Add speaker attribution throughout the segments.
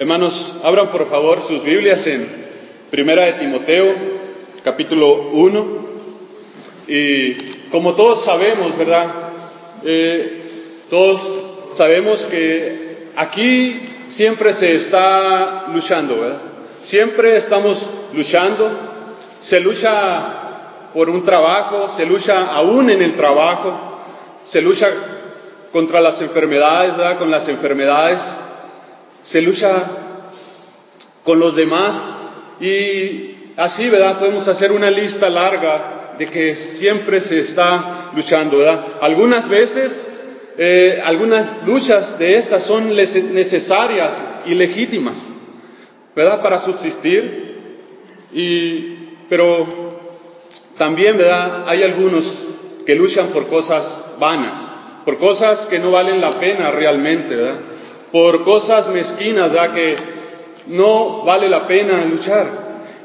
Speaker 1: Hermanos, abran por favor sus Biblias en Primera de Timoteo, capítulo 1. Y como todos sabemos, ¿verdad? Eh, todos sabemos que aquí siempre se está luchando, ¿verdad? Siempre estamos luchando. Se lucha por un trabajo, se lucha aún en el trabajo, se lucha contra las enfermedades, ¿verdad? Con las enfermedades, se lucha con los demás y así, ¿verdad? Podemos hacer una lista larga de que siempre se está luchando, ¿verdad? Algunas veces, eh, algunas luchas de estas son necesarias y legítimas, ¿verdad? Para subsistir, y, pero también, ¿verdad? Hay algunos que luchan por cosas vanas, por cosas que no valen la pena realmente, ¿verdad? Por cosas mezquinas, ¿verdad? Que no vale la pena luchar.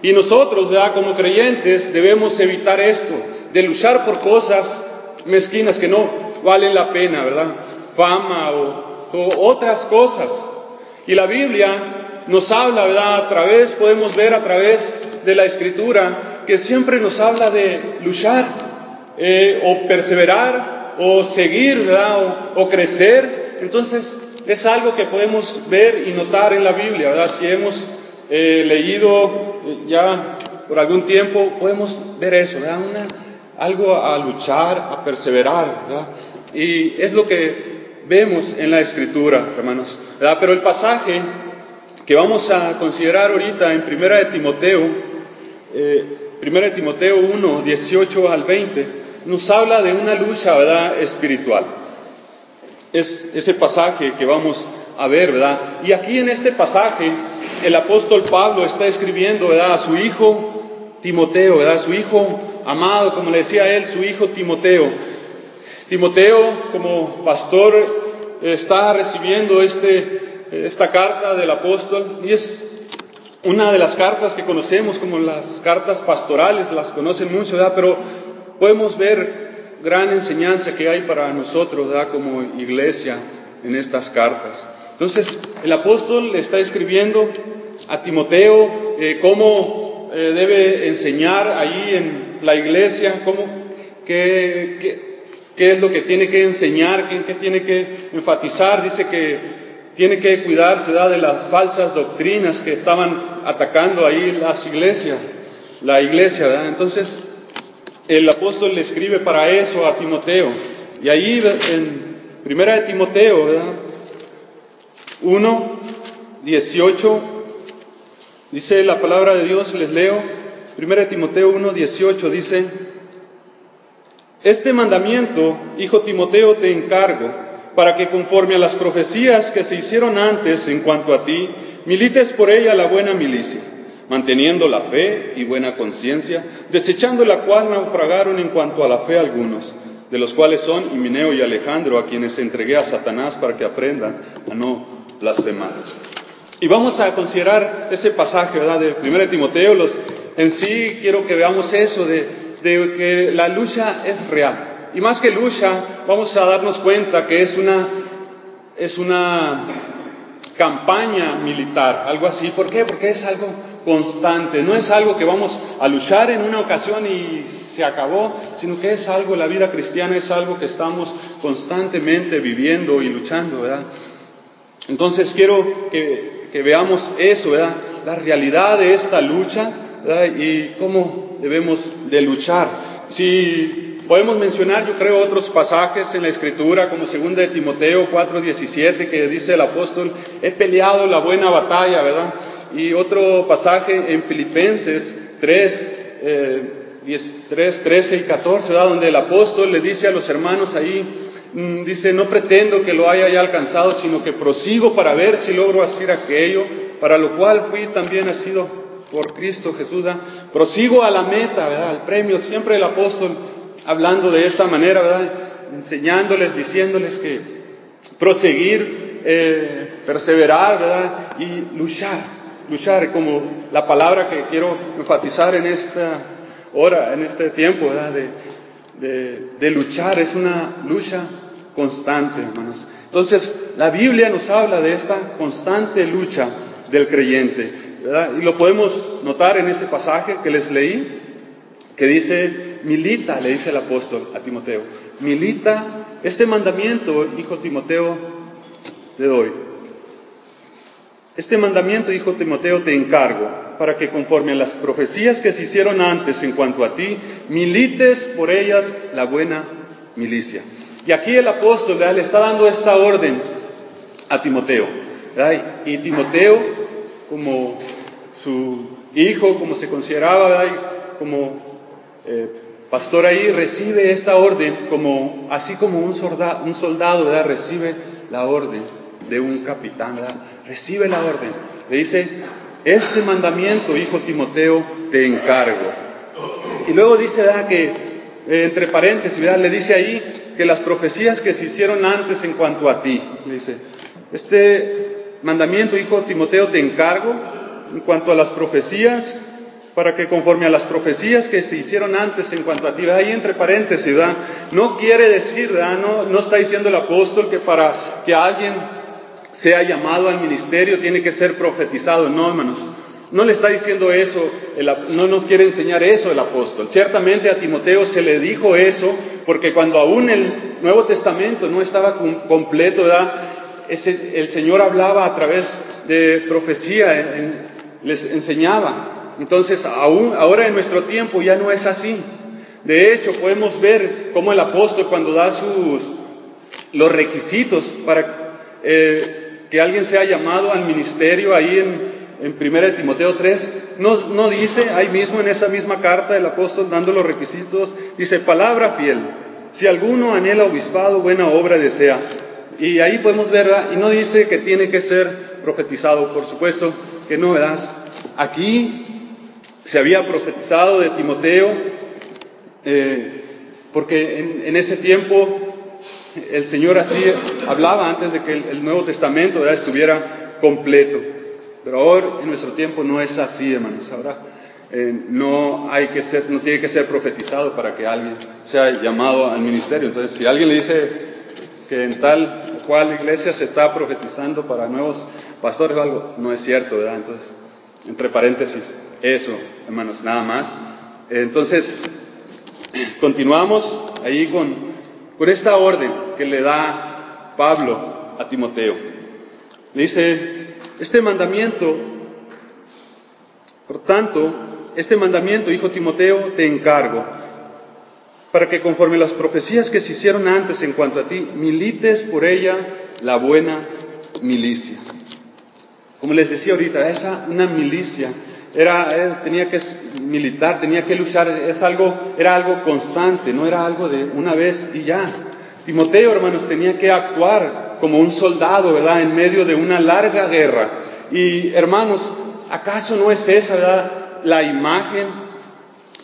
Speaker 1: Y nosotros, ¿verdad? Como creyentes debemos evitar esto, de luchar por cosas mezquinas que no valen la pena, ¿verdad? Fama o, otras cosas. Y la Biblia nos habla, ¿verdad? A través, podemos ver a través de la Escritura, que siempre nos habla de luchar eh, o perseverar o seguir, ¿verdad? O, crecer. Entonces, es algo que podemos ver y notar en la Biblia, ¿verdad? Si hemos eh, leído eh, ya por algún tiempo, podemos ver eso, ¿verdad? Algo a luchar, a perseverar, ¿verdad? Y es lo que vemos en la Escritura, hermanos, ¿verdad? Pero el pasaje que vamos a considerar ahorita en Primera de Timoteo, Primera de Timoteo 1, 18 al 20, nos habla de una lucha, ¿verdad?, espiritual. Es ese pasaje que vamos a ver, ¿verdad? Y aquí en este pasaje, el apóstol Pablo está escribiendo, ¿verdad?, a su hijo Timoteo, ¿verdad?, su hijo amado, como le decía él, su hijo Timoteo. Timoteo, como pastor, está recibiendo este, esta carta del apóstol y es una de las cartas que conocemos como las cartas pastorales, las conocen mucho, ¿verdad? Pero podemos ver gran enseñanza que hay para nosotros ¿verdad? como iglesia en estas cartas. Entonces, el apóstol le está escribiendo a Timoteo eh, cómo eh, debe enseñar ahí en la iglesia, cómo, qué, qué, es lo que tiene que enseñar, qué, qué, tiene que enfatizar. Dice que tiene que cuidarse de las falsas doctrinas que estaban atacando ahí las iglesias, la iglesia. Entonces, el apóstol le escribe para eso a Timoteo. Y ahí en Primera de Timoteo, ¿verdad? 1, 18, dice la palabra de Dios, les leo. Primera de Timoteo 1, 18 dice, este mandamiento, hijo Timoteo, te encargo, para que conforme a las profecías que se hicieron antes en cuanto a ti, milites por ella la buena milicia manteniendo la fe y buena conciencia, desechando la cual naufragaron en cuanto a la fe algunos, de los cuales son Himineo y Alejandro, a quienes entregué a Satanás para que aprendan a no blasfemar. Y vamos a considerar ese pasaje, ¿verdad?, de 1 Timoteo. Los, en sí quiero que veamos eso, de, de que la lucha es real. Y más que lucha, vamos a darnos cuenta que es una, es una campaña militar, algo así. ¿Por qué? Porque es algo constante, no es algo que vamos a luchar en una ocasión y se acabó, sino que es algo, la vida cristiana es algo que estamos constantemente viviendo y luchando, ¿verdad? Entonces quiero que, veamos eso, ¿verdad? La realidad de esta lucha, ¿verdad? Y cómo debemos de luchar. Si podemos mencionar, yo creo, otros pasajes en la Escritura, como 2 de Timoteo 4:17, que dice el apóstol, he peleado la buena batalla, ¿verdad? Y otro pasaje en Filipenses 3, 3, 13 y 14, donde el apóstol le dice a los hermanos ahí, mm, dice, no pretendo que lo haya ya alcanzado, sino que prosigo para ver si logro hacer aquello, para lo cual fui también nacido por Cristo Jesús. Prosigo a la meta, ¿verdad? al premio, siempre el apóstol hablando de esta manera, ¿verdad? enseñándoles, diciéndoles que proseguir, eh, perseverar, ¿verdad? Y luchar luchar, como la palabra que quiero enfatizar en esta hora, en este tiempo, De, de, luchar, es una lucha constante, hermanos. Entonces, la Biblia nos habla de esta constante lucha del creyente. Y lo podemos notar en ese pasaje que les leí, que dice, milita, le dice el apóstol a Timoteo, milita este mandamiento, hijo Timoteo, te doy. Este mandamiento, hijo Timoteo, te encargo para que conforme a las profecías que se hicieron antes en cuanto a ti, milites por ellas la buena milicia. Y aquí el apóstol le está dando esta orden a Timoteo. Y Timoteo, como su hijo, como se consideraba, como eh, pastor ahí, recibe esta orden como, así como un soldado, un soldado recibe la orden de un capitán, recibe la orden. Le dice, este mandamiento, hijo Timoteo, te encargo. Y luego dice que, eh, entre paréntesis, le dice ahí que las profecías que se hicieron antes en cuanto a ti, dice, este mandamiento, hijo Timoteo, te encargo en cuanto a las profecías, para que conforme a las profecías que se hicieron antes en cuanto a ti, ahí entre paréntesis, no quiere decir, No, no está diciendo el apóstol que para que alguien sea llamado al ministerio tiene que ser profetizado. No, hermanos. No le está diciendo eso, no nos quiere enseñar eso el apóstol. Ciertamente a Timoteo se le dijo eso, porque cuando aún el Nuevo Testamento no estaba completo, el Señor hablaba a través de profecía, les enseñaba. Entonces, aún ahora en nuestro tiempo ya no es así. De hecho, podemos ver cómo el apóstol cuando da sus los requisitos para eh, que alguien sea llamado al ministerio ahí en, en 1 Timoteo 3, no, no dice, ahí mismo en esa misma carta el apóstol dando los requisitos, dice palabra fiel, si alguno anhela obispado, buena obra desea. Y ahí podemos ver, y no dice que tiene que ser profetizado, por supuesto que no, ¿verdad? Aquí se había profetizado de Timoteo, eh, porque en, en, ese tiempo el Señor así hablaba antes de que el, Nuevo Testamento estuviera completo. Pero ahora en nuestro tiempo no es así, hermanos. Ahora eh, no hay que ser, no tiene que ser profetizado para que alguien sea llamado al ministerio. Entonces, si alguien le dice que en tal o cual iglesia se está profetizando para nuevos pastores o algo, no es cierto, ¿verdad? Entonces, entre paréntesis, eso, hermanos, nada más. Entonces, continuamos ahí con con esta orden que le da Pablo a Timoteo. Le dice, este mandamiento, por tanto, este mandamiento, hijo Timoteo, te encargo, para que conforme las profecías que se hicieron antes en cuanto a ti, milites por ella la buena milicia. Como les decía ahorita, esa una milicia era, tenía que militar, tenía que luchar, es algo, era algo constante, no era algo de una vez y ya. Timoteo, hermanos, tenía que actuar como un soldado, ¿verdad? En medio de una larga guerra. Y, hermanos, ¿acaso no es esa, la imagen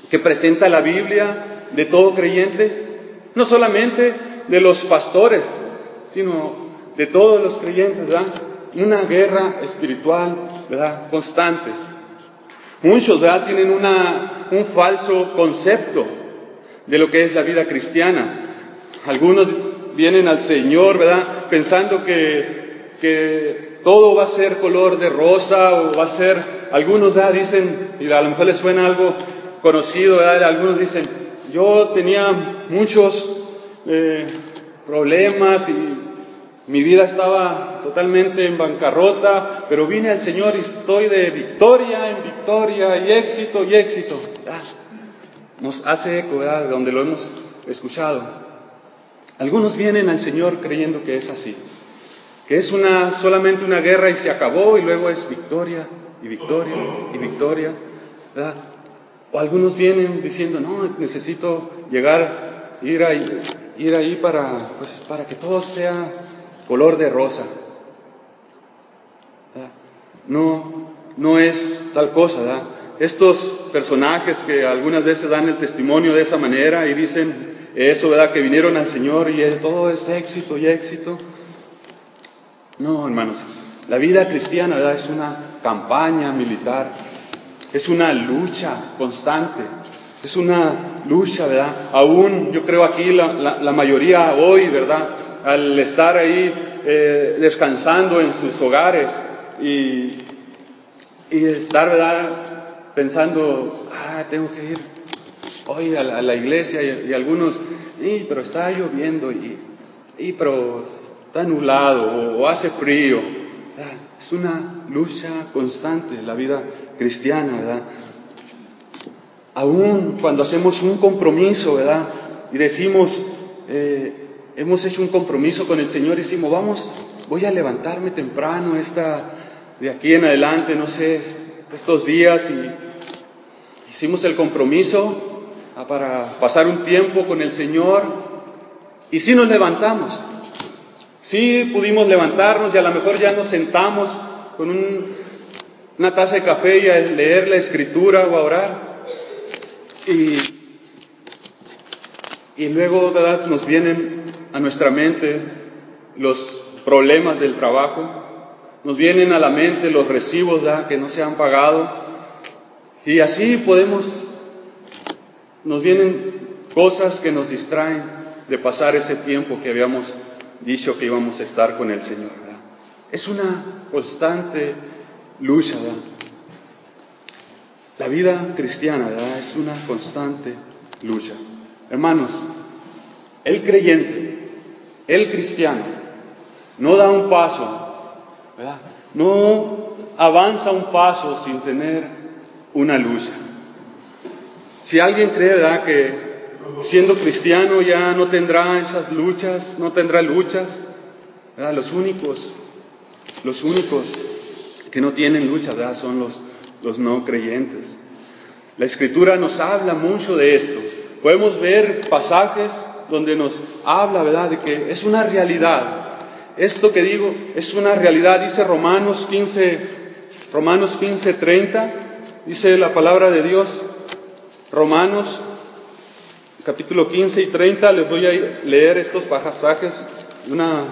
Speaker 1: que presenta la Biblia de todo creyente? No solamente de los pastores, sino de todos los creyentes, ¿verdad? Una guerra espiritual, ¿verdad? Constantes. Muchos ¿verdad? tienen una, un falso concepto de lo que es la vida cristiana. Algunos vienen al Señor, ¿verdad? Pensando que, que todo va a ser color de rosa o va a ser, algunos ¿verdad? dicen, y a lo mejor les suena algo conocido, ¿verdad? algunos dicen, yo tenía muchos eh, problemas y mi vida estaba totalmente en bancarrota, pero vine al Señor y estoy de victoria en victoria y éxito y éxito. Nos hace eco de donde lo hemos escuchado. Algunos vienen al Señor creyendo que es así, que es una, solamente una guerra y se acabó y luego es victoria y victoria y victoria. O algunos vienen diciendo, no, necesito llegar, ir ahí, ir ahí para, pues, para que todo sea color de rosa. No, no es tal cosa. Estos personajes que algunas veces dan el testimonio de esa manera y dicen eso, ¿verdad? Que vinieron al Señor y todo es éxito y éxito. No, hermanos, la vida cristiana, ¿verdad? Es una campaña militar, es una lucha constante, es una lucha, ¿verdad? Aún yo creo aquí la, la mayoría hoy, ¿verdad? al estar ahí eh, descansando en sus hogares y y estar, ¿verdad? Pensando, ah, tengo que ir hoy a la, iglesia y, algunos, y, pero está lloviendo y, y pero está nublado o, hace frío. Ah, es una lucha constante la vida cristiana, ¿verdad? Aún cuando hacemos un compromiso, ¿verdad? Y decimos, eh, hemos hecho un compromiso con el Señor y decimos, vamos, voy a levantarme temprano esta, de aquí en adelante, no sé, estos días y hicimos el compromiso para pasar un tiempo con el Señor y sí nos levantamos, sí pudimos levantarnos y a lo mejor ya nos sentamos con una taza de café y a leer la escritura o a orar. Y, y luego nos vienen a nuestra mente los problemas del trabajo, nos vienen a la mente los recibos que no se han pagado y así podemos, nos vienen cosas que nos distraen de pasar ese tiempo que habíamos dicho que íbamos a estar con el Señor. Es una constante lucha. La vida cristiana es una constante lucha. Hermanos, el creyente, el cristiano, no da un paso no avanza un paso sin tener una lucha. Si alguien cree, ¿verdad?, que siendo cristiano ya no tendrá esas luchas, no tendrá luchas, Los únicos, los únicos que no tienen lucha, son los, los no creyentes. La escritura nos habla mucho de esto. Podemos ver pasajes donde nos habla, ¿verdad?, de que es una realidad esto que digo es una realidad, dice Romanos 15, Romanos 15, 30, dice la palabra de Dios, Romanos capítulo 15 y 30, les voy a leer estos pasajes de una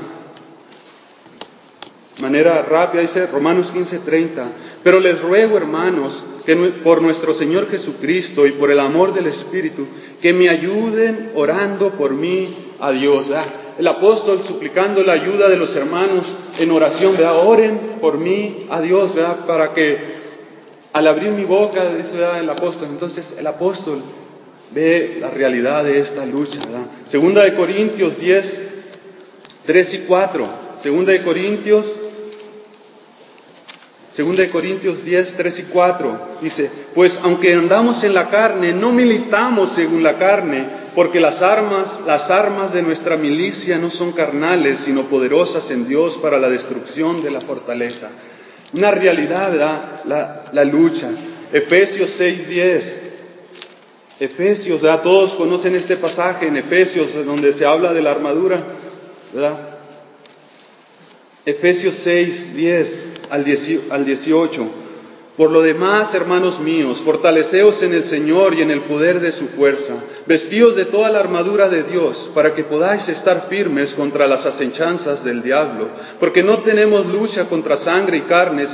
Speaker 1: manera rápida, dice Romanos 15, 30, pero les ruego hermanos, que por nuestro Señor Jesucristo y por el amor del Espíritu, que me ayuden orando por mí a Dios el apóstol suplicando la ayuda de los hermanos en oración, ¿verdad? Oren por mí a Dios, ¿verdad? Para que al abrir mi boca, dice ¿verdad? el apóstol, entonces el apóstol ve la realidad de esta lucha, ¿verdad? Segunda de Corintios 10, 3 y 4. Segunda de Corintios Segunda de Corintios 10, 3 y 4 dice, pues aunque andamos en la carne, no militamos según la carne, porque las armas, las armas de nuestra milicia no son carnales, sino poderosas en Dios para la destrucción de la fortaleza. Una realidad, ¿verdad? La, la lucha. Efesios 6, 10. Efesios, ¿verdad? Todos conocen este pasaje en Efesios, donde se habla de la armadura, ¿verdad? Efesios 6, 10 al 18. Por lo demás, hermanos míos, fortaleceos en el Señor y en el poder de su fuerza, vestidos de toda la armadura de Dios, para que podáis estar firmes contra las acechanzas del diablo, porque no tenemos lucha contra sangre y carne,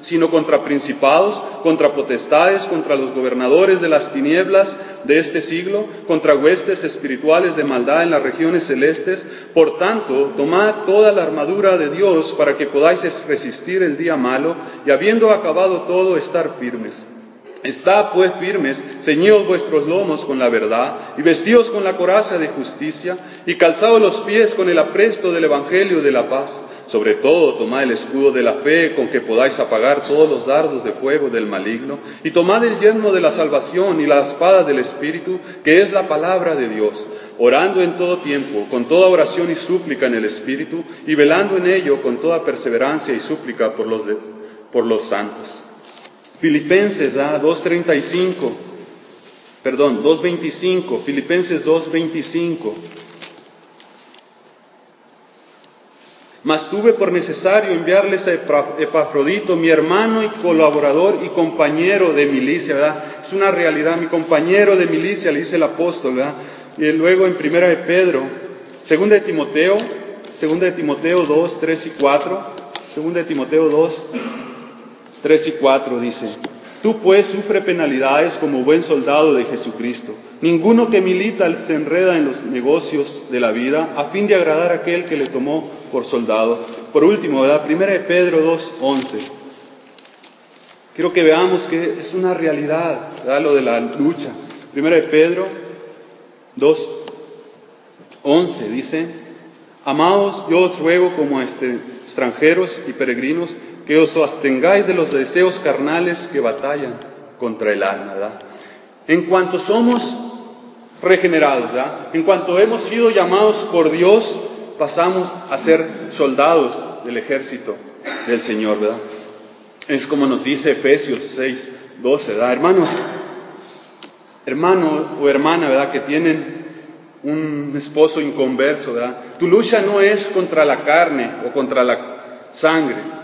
Speaker 1: sino contra principados, contra potestades, contra los gobernadores de las tinieblas de este siglo, contra huestes espirituales de maldad en las regiones celestes. Por tanto, tomad toda la armadura de Dios para que podáis resistir el día malo y habiendo acabado todo, estar firmes. Estad pues firmes, ceñidos vuestros lomos con la verdad, y vestidos con la coraza de justicia, y calzados los pies con el apresto del Evangelio de la paz sobre todo, tomad el escudo de la fe con que podáis apagar todos los dardos de fuego del maligno, y tomad el yermo de la salvación y la espada del Espíritu, que es la palabra de Dios, orando en todo tiempo, con toda oración y súplica en el Espíritu, y velando en ello con toda perseverancia y súplica por los, por los santos. Filipenses 2.35, perdón, 2.25, Filipenses 2.25. Mas tuve por necesario enviarles a Epafrodito, mi hermano y colaborador y compañero de milicia, ¿verdad? Es una realidad, mi compañero de milicia, le dice el apóstol, ¿verdad? Y luego en primera de Pedro, segunda de Timoteo, segunda de Timoteo 2, 3 y 4, segunda de Timoteo 2, 3 y 4 dice, Tú pues sufre penalidades como buen soldado de Jesucristo. Ninguno que milita se enreda en los negocios de la vida a fin de agradar a aquel que le tomó por soldado. Por último, ¿verdad? Primera de Pedro 2.11. quiero que veamos que es una realidad, lo de la lucha. Primero de Pedro 2, 11 dice, Amados, yo os ruego como este, extranjeros y peregrinos que os abstengáis de los deseos carnales que batallan contra el alma. En cuanto somos regenerados, en cuanto hemos sido llamados por Dios, pasamos a ser soldados del ejército del Señor. ¿verdad? Es como nos dice Efesios 6, 12, ¿verdad? hermanos, hermano o hermana, ¿verdad? que tienen un esposo inconverso, ¿verdad? Tu lucha no es contra la carne o contra la sangre.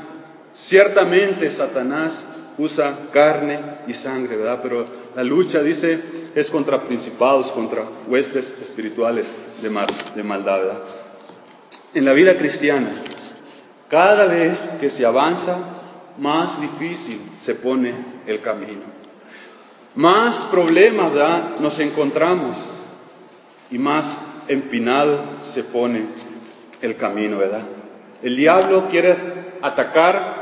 Speaker 1: Ciertamente Satanás usa carne y sangre, ¿verdad? Pero la lucha, dice, es contra principados, contra huestes espirituales de, de maldad, ¿verdad? En la vida cristiana, cada vez que se avanza, más difícil se pone el camino. Más problemas, ¿verdad? Nos encontramos y más empinado se pone el camino, ¿verdad? El diablo quiere atacar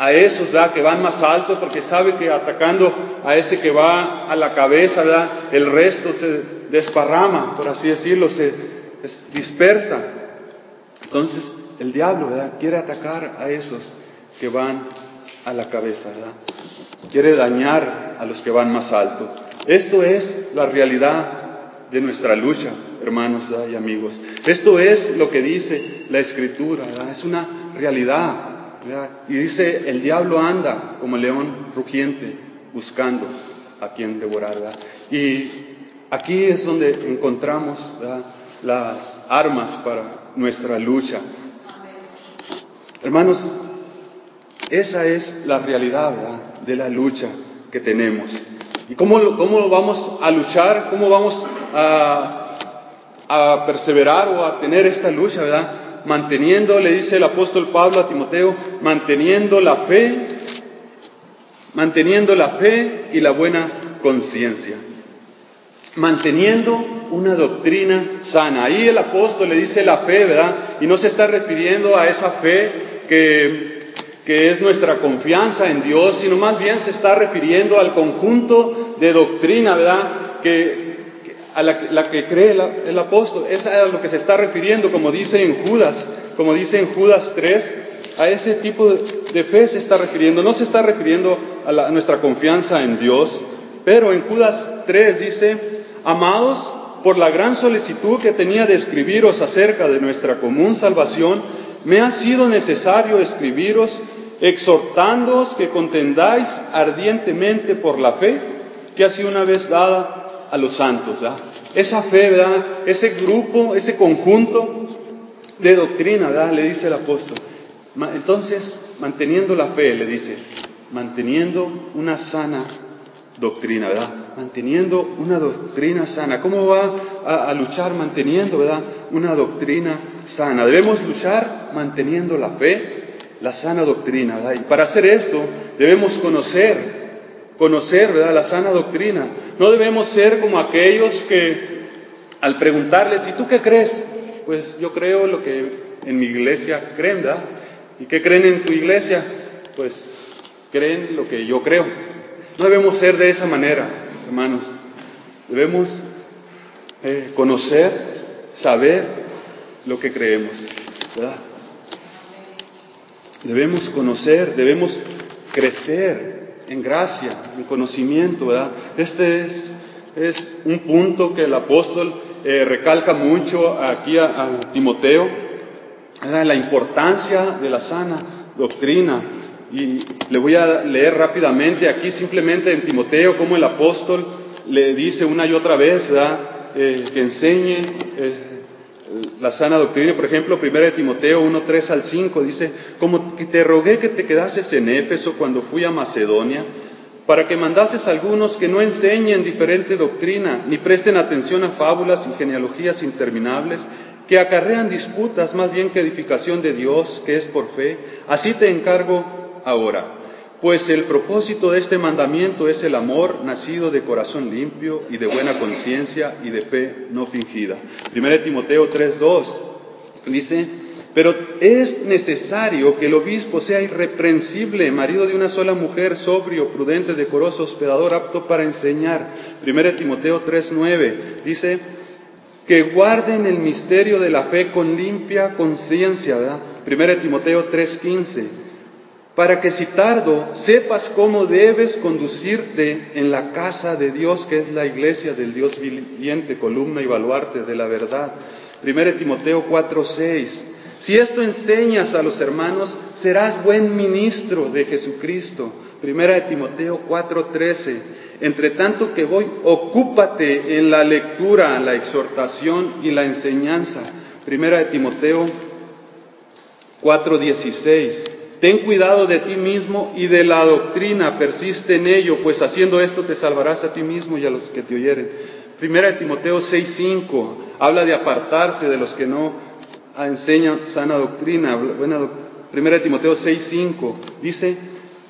Speaker 1: a esos, ¿verdad? Que van más alto porque sabe que atacando a ese que va a la cabeza, ¿verdad? El resto se desparrama, por así decirlo, se dispersa. Entonces, el diablo, ¿verdad? Quiere atacar a esos que van a la cabeza, ¿verdad? Quiere dañar a los que van más alto. Esto es la realidad de nuestra lucha, hermanos y amigos. Esto es lo que dice la Escritura, es una realidad. Y dice, el diablo anda como león rugiente buscando a quien devorar. Y aquí es donde encontramos las armas para nuestra lucha. Hermanos, esa es la realidad de la lucha que tenemos. ¿Y cómo, cómo vamos a luchar? ¿Cómo vamos a, a perseverar o a tener esta lucha, verdad? Manteniendo, le dice el apóstol Pablo a Timoteo, manteniendo la fe, manteniendo la fe y la buena conciencia. Manteniendo una doctrina sana. Ahí el apóstol le dice la fe, ¿verdad? Y no se está refiriendo a esa fe que que es nuestra confianza en Dios, sino más bien se está refiriendo al conjunto de doctrina, ¿verdad? Que, a la, que cree el, apóstol. Es a lo que se está refiriendo, como dice en Judas, como dice en Judas 3, a ese tipo de, fe se está refiriendo. No se está refiriendo a, nuestra confianza en Dios, pero en Judas 3 dice, amados, por la gran solicitud que tenía de escribiros acerca de nuestra común salvación, me ha sido necesario escribiros exhortándoos que contendáis ardientemente por la fe que ha sido una vez dada a los santos. Esa fe, ¿verdad? ese grupo, ese conjunto de doctrina, ¿verdad? le dice el apóstol. Entonces, manteniendo la fe, le dice, manteniendo una sana doctrina, ¿verdad? Manteniendo una doctrina sana. ¿Cómo va a, a, luchar manteniendo, ¿verdad? Una doctrina sana. Debemos luchar manteniendo la fe, la sana doctrina. ¿verdad? Y para hacer esto debemos conocer, conocer ¿verdad? la sana doctrina. No debemos ser como aquellos que al preguntarles, ¿y tú qué crees? Pues yo creo lo que en mi iglesia creen, ¿verdad? ¿Y qué creen en tu iglesia? Pues creen lo que yo creo. No debemos ser de esa manera, hermanos. Debemos eh, conocer, saber lo que creemos, ¿verdad? Debemos conocer, debemos crecer en gracia, en conocimiento, ¿verdad? Este es, es un punto que el apóstol eh, recalca mucho aquí a, Timoteo, la importancia de la sana doctrina. Y le voy a leer rápidamente aquí simplemente en Timoteo como el apóstol le dice una y otra vez, ¿verdad? Eh, que enseñe eh, la sana doctrina, por ejemplo, 1 Timoteo 1, 3 al 5 dice, como que te rogué que te quedases en Éfeso cuando fui a Macedonia, para que mandases a algunos que no enseñen diferente doctrina, ni presten atención a fábulas y genealogías interminables, que acarrean disputas más bien que edificación de Dios, que es por fe. Así te encargo ahora pues el propósito de este mandamiento es el amor nacido de corazón limpio y de buena conciencia y de fe no fingida. 1 Timoteo 3:2 dice, Pero es necesario que el obispo sea irreprensible, marido de una sola mujer, sobrio, prudente, decoroso, hospedador, apto para enseñar. 1 Timoteo 3:9 dice que guarden el misterio de la fe con limpia conciencia, ¿verdad? 1 Timoteo 3:15 para que si tardo sepas cómo debes conducirte en la casa de Dios, que es la iglesia del Dios viviente, columna y baluarte de la verdad. 1 Timoteo 4:6 si esto enseñas a los hermanos, serás buen ministro de Jesucristo. Primera de Timoteo 4:13. Entre tanto que voy, ocúpate en la lectura, la exhortación y la enseñanza. Primera de Timoteo 4:16. Ten cuidado de ti mismo y de la doctrina, persiste en ello, pues haciendo esto te salvarás a ti mismo y a los que te oyeren. Primera de Timoteo 6:5 habla de apartarse de los que no enseña sana doctrina. Buena Primera Timoteo 6:5 dice,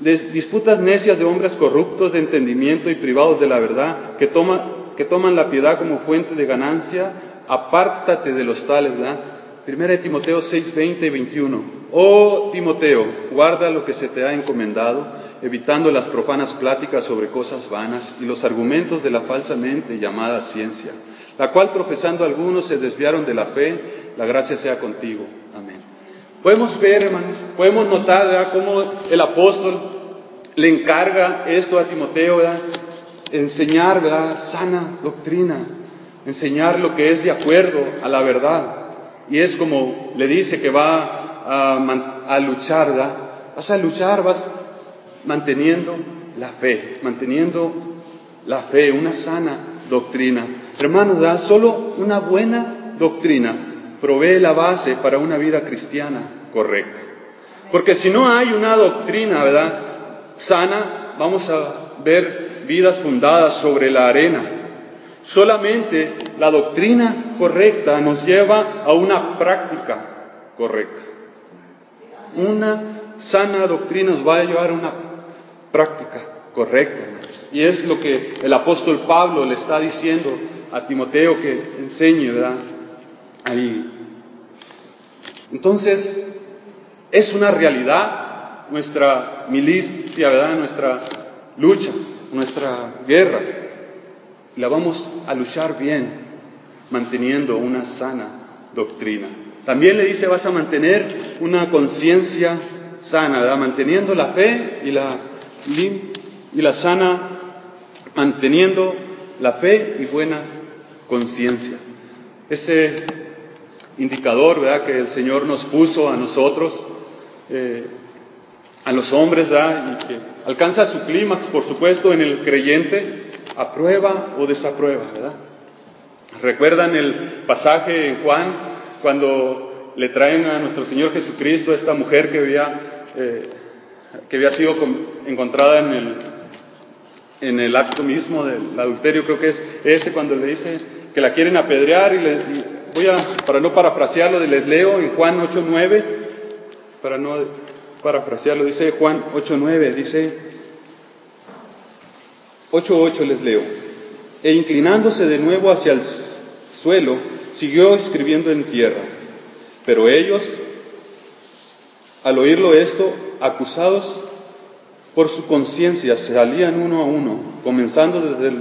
Speaker 1: disputas necias de hombres corruptos de entendimiento y privados de la verdad, que, que toman la piedad como fuente de ganancia, apártate de los tales, ¿verdad? Primera de Timoteo 6, 20 y 21. Oh Timoteo, guarda lo que se te ha encomendado, evitando las profanas pláticas sobre cosas vanas y los argumentos de la falsamente llamada ciencia, la cual profesando algunos se desviaron de la fe la gracia sea contigo. Amén. Podemos ver, hermanos, podemos notar cómo el apóstol le encarga esto a Timoteo, enseñar sana doctrina, enseñar lo que es de acuerdo a la verdad. Y es como le dice que va a, luchar, vas a luchar, vas manteniendo la fe, manteniendo la fe, una sana doctrina. Hermanos, solo una buena doctrina provee la base para una vida cristiana correcta. Porque si no hay una doctrina, ¿verdad? Sana, vamos a ver vidas fundadas sobre la arena. Solamente la doctrina correcta nos lleva a una práctica correcta. Una sana doctrina nos va a llevar a una práctica correcta. Y es lo que el apóstol Pablo le está diciendo a Timoteo que enseñe, ¿verdad? ahí. Entonces, es una realidad nuestra milicia, ¿verdad? Nuestra lucha, nuestra guerra. La vamos a luchar bien, manteniendo una sana doctrina. También le dice, vas a mantener una conciencia sana. Manteniendo la fe y la, y la sana, manteniendo la fe y buena conciencia. Ese indicador ¿verdad? que el Señor nos puso a nosotros, eh, a los hombres, y que alcanza su clímax, por supuesto, en el creyente, aprueba o desaprueba. ¿verdad? ¿Recuerdan el pasaje en Juan cuando le traen a nuestro Señor Jesucristo a esta mujer que había, eh, que había sido encontrada en el, en el acto mismo del adulterio? Creo que es ese cuando le dice que la quieren apedrear y le, voy a, para no parafrasearlo, les leo en Juan 8.9, para no parafrasearlo, dice Juan 8.9, dice 8.8 les leo, e inclinándose de nuevo hacia el suelo, siguió escribiendo en tierra, pero ellos, al oírlo esto, acusados por su conciencia, salían uno a uno, comenzando desde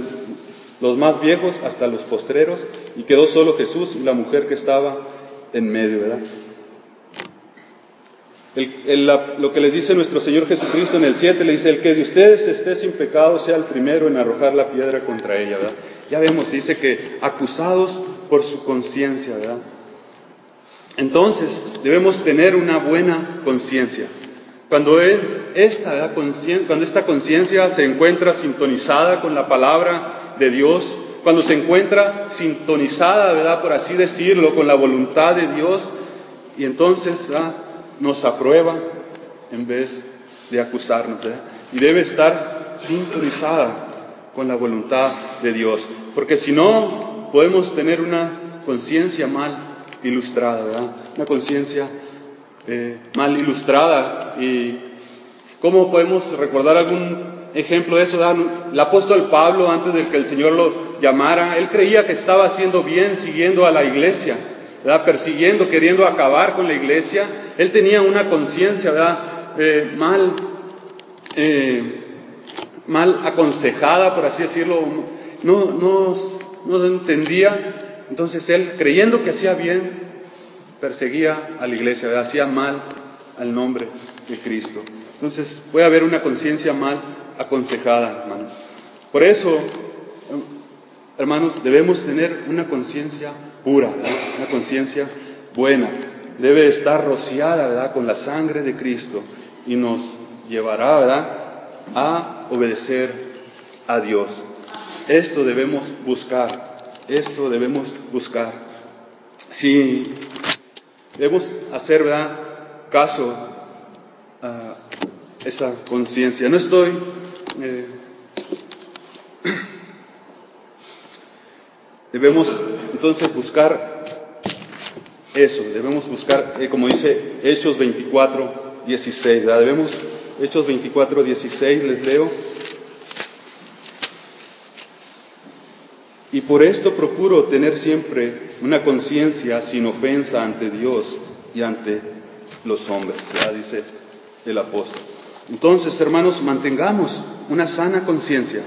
Speaker 1: los más viejos hasta los postreros, y quedó solo Jesús y la mujer que estaba en medio, ¿verdad? Lo que les dice nuestro Señor Jesucristo en el 7, le dice, el que de ustedes esté sin pecado sea el primero en arrojar la piedra contra ella, ¿verdad? Ya vemos, dice que acusados por su conciencia, ¿verdad? Entonces, debemos tener una buena conciencia. Cuando, esta, conciencia se encuentra sintonizada con la palabra de Dios, cuando se encuentra sintonizada, ¿verdad? Por así decirlo, con la voluntad de Dios, y entonces nos aprueba en vez de acusarnos, Y debe estar sintonizada con la voluntad de Dios, porque si no, podemos tener una conciencia mal ilustrada, ¿verdad? Una conciencia eh, mal ilustrada. ¿Y cómo podemos recordar algún ejemplo de eso, el apóstol Pablo, antes de que el Señor lo llamara, él creía que estaba haciendo bien siguiendo a la iglesia, persiguiendo, queriendo acabar con la iglesia, él tenía una conciencia eh, mal, eh, mal aconsejada, por así decirlo, no, no, no entendía. Entonces él, creyendo que hacía bien, perseguía a la iglesia, hacía mal al nombre de Cristo. Entonces puede haber una conciencia mal aconsejada, hermanos. Por eso, hermanos, debemos tener una conciencia pura, una conciencia buena. Debe estar rociada ¿verdad? con la sangre de Cristo y nos llevará ¿verdad? a obedecer a Dios. Esto debemos buscar, esto debemos buscar. Si debemos hacer ¿verdad? caso a esa conciencia, no estoy... Eh, debemos entonces buscar eso, debemos buscar, eh, como dice Hechos 24, 16, debemos, Hechos 24, 16, les leo. Y por esto procuro tener siempre una conciencia sin ofensa ante Dios y ante los hombres, ya dice el apóstol. Entonces, hermanos, mantengamos una sana conciencia.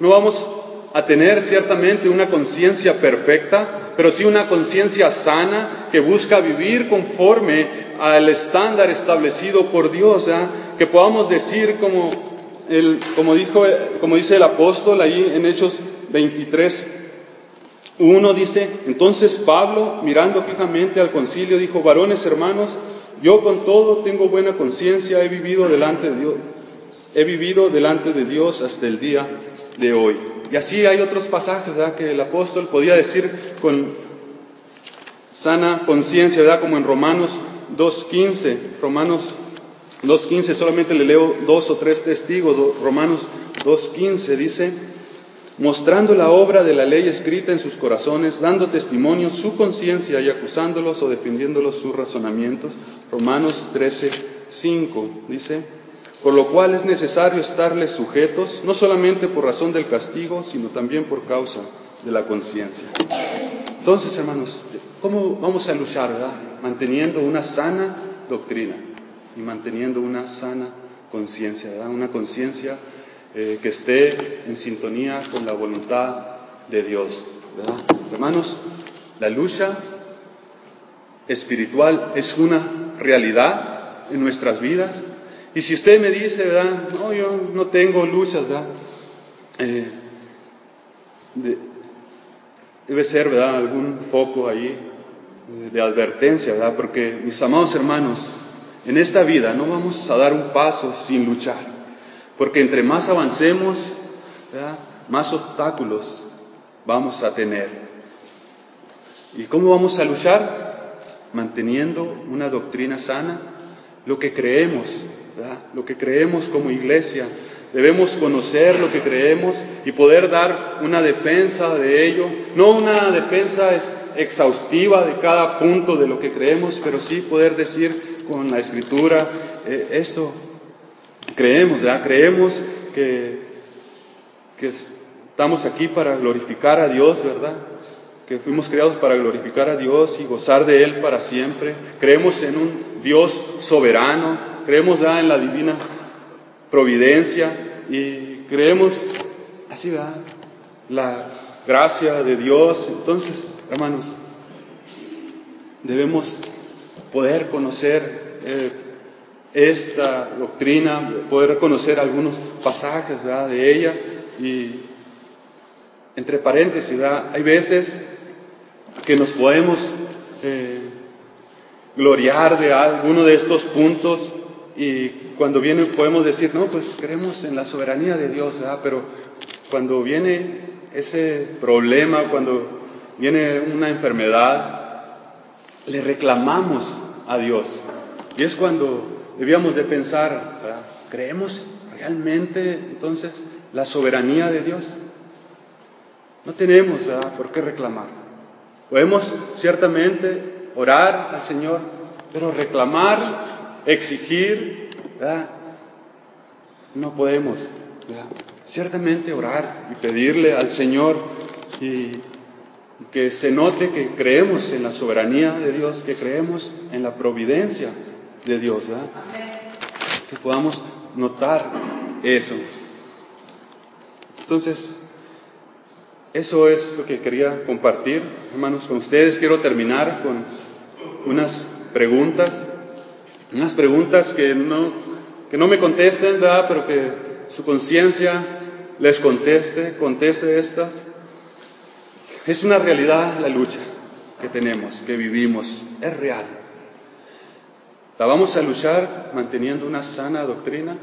Speaker 1: No vamos a tener ciertamente una conciencia perfecta, pero sí una conciencia sana que busca vivir conforme al estándar establecido por Dios, que podamos decir como, el, como, dijo, como dice el apóstol ahí en Hechos 23, uno dice, entonces Pablo, mirando fijamente al concilio, dijo, varones hermanos, yo con todo tengo buena conciencia, he vivido delante de Dios, he vivido delante de Dios hasta el día de hoy. Y así hay otros pasajes que el apóstol podía decir con sana conciencia, como en Romanos 2.15, Romanos 2.15, solamente le leo dos o tres testigos, Romanos 2.15 dice, mostrando la obra de la ley escrita en sus corazones, dando testimonio su conciencia y acusándolos o defendiéndolos sus razonamientos. Romanos 13, 5 dice, por lo cual es necesario estarles sujetos, no solamente por razón del castigo, sino también por causa de la conciencia. Entonces, hermanos, ¿cómo vamos a luchar, verdad? Manteniendo una sana doctrina y manteniendo una sana conciencia, ¿verdad? Una conciencia eh, que esté en sintonía con la voluntad de Dios. Hermanos, la lucha espiritual es una realidad en nuestras vidas. Y si usted me dice, ¿verdad? No, yo no tengo luchas, ¿verdad? Eh, debe ser, ¿verdad? Algún foco ahí de advertencia, ¿verdad? Porque, mis amados hermanos, en esta vida no vamos a dar un paso sin luchar. Porque entre más avancemos, más obstáculos vamos a tener. ¿Y cómo vamos a luchar? Manteniendo una doctrina sana, lo que creemos, lo que creemos como iglesia. Debemos conocer lo que creemos y poder dar una defensa de ello, no una defensa exhaustiva de cada punto de lo que creemos, pero sí poder decir con la escritura, eh, esto Creemos. Creemos que, que estamos aquí para glorificar a Dios, ¿verdad? Que fuimos creados para glorificar a Dios y gozar de Él para siempre. Creemos en un Dios soberano, creemos ¿verdad? en la divina providencia y creemos así. La gracia de Dios. Entonces, hermanos, debemos poder conocer eh, esta doctrina, poder reconocer algunos pasajes de ella y entre paréntesis, hay veces que nos podemos eh, gloriar de alguno de estos puntos y cuando viene podemos decir, no, pues creemos en la soberanía de Dios, pero cuando viene ese problema, cuando viene una enfermedad, le reclamamos a Dios. Y es cuando debíamos de pensar, ¿creemos realmente entonces la soberanía de Dios? No tenemos ¿verdad? por qué reclamar. Podemos ciertamente orar al Señor, pero reclamar, exigir, ¿verdad? no podemos. ¿verdad? Ciertamente orar y pedirle al Señor y que se note que creemos en la soberanía de Dios, que creemos en la providencia de Dios, ¿verdad? Que podamos notar eso. Entonces, eso es lo que quería compartir, hermanos, con ustedes. Quiero terminar con unas preguntas, unas preguntas que no, que no me contesten, ¿verdad? Pero que su conciencia les conteste, conteste estas. Es una realidad la lucha que tenemos, que vivimos, es real. La vamos a luchar manteniendo una sana doctrina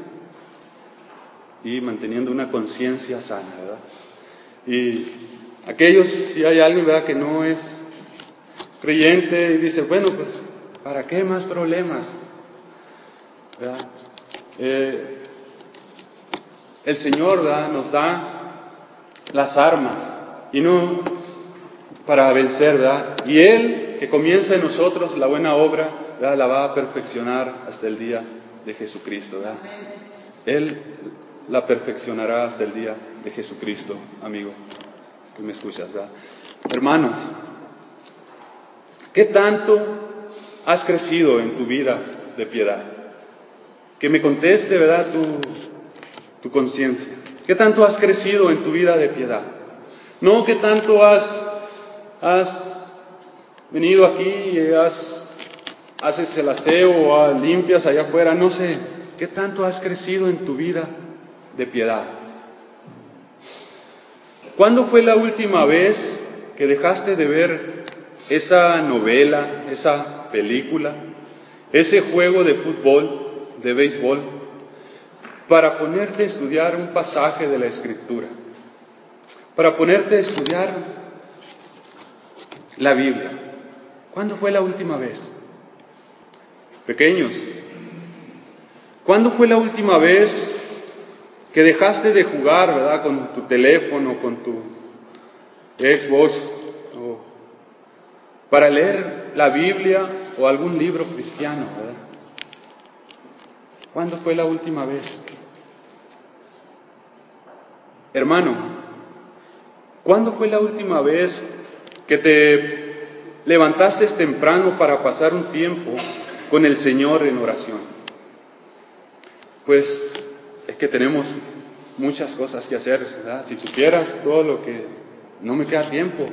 Speaker 1: y manteniendo una conciencia sana, ¿verdad? Y aquellos, si hay alguien, ¿verdad?, que no es creyente y dice, bueno, pues, ¿para qué más problemas? Eh, el Señor nos da las armas y no para vencer, ¿verdad? Y Él, que comienza en nosotros la buena obra, la va a perfeccionar hasta el día de Jesucristo, ¿verdad? Él la perfeccionará hasta el día de Jesucristo, amigo, que me escuchas, ¿verdad? Hermanos, ¿qué tanto has crecido en tu vida de piedad? Que me conteste, ¿verdad? Tu, tu conciencia. ¿Qué tanto has crecido en tu vida de piedad? No, ¿qué tanto has has venido aquí y has, haces el aseo o limpias allá afuera, no sé, ¿qué tanto has crecido en tu vida de piedad? ¿Cuándo fue la última vez que dejaste de ver esa novela, esa película, ese juego de fútbol, de béisbol, para ponerte a estudiar un pasaje de la escritura? Para ponerte a estudiar la Biblia. ¿Cuándo fue la última vez? Pequeños, ¿cuándo fue la última vez que dejaste de jugar, verdad, con tu teléfono, con tu Xbox, para leer la Biblia o algún libro cristiano, verdad? ¿Cuándo fue la última vez? Hermano, ¿cuándo fue la última vez que te levantaste temprano para pasar un tiempo con el Señor en oración. Pues es que tenemos muchas cosas que hacer, ¿verdad? Si supieras todo lo que no me queda tiempo.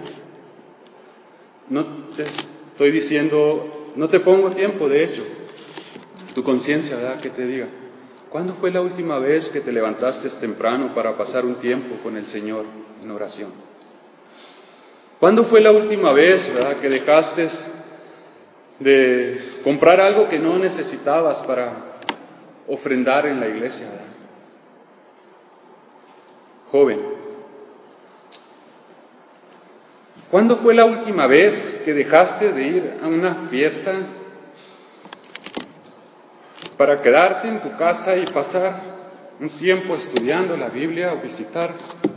Speaker 1: No te estoy diciendo, no te pongo tiempo, de hecho. Tu conciencia, ¿verdad? Que te diga, ¿cuándo fue la última vez que te levantaste temprano para pasar un tiempo con el Señor en oración? ¿Cuándo fue la última vez ¿verdad, que dejaste de comprar algo que no necesitabas para ofrendar en la iglesia? Joven, ¿cuándo fue la última vez que dejaste de ir a una fiesta para quedarte en tu casa y pasar un tiempo estudiando la Biblia o visitar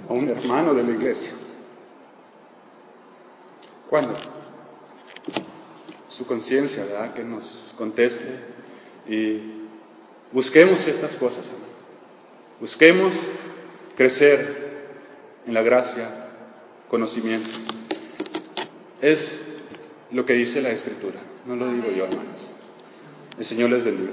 Speaker 1: a un hermano de la iglesia? ¿Cuándo? Su conciencia, ¿verdad? Que nos conteste y busquemos estas cosas, Busquemos crecer en la gracia, conocimiento. Es lo que dice la Escritura, no lo digo yo, hermanos. El Señor les bendiga.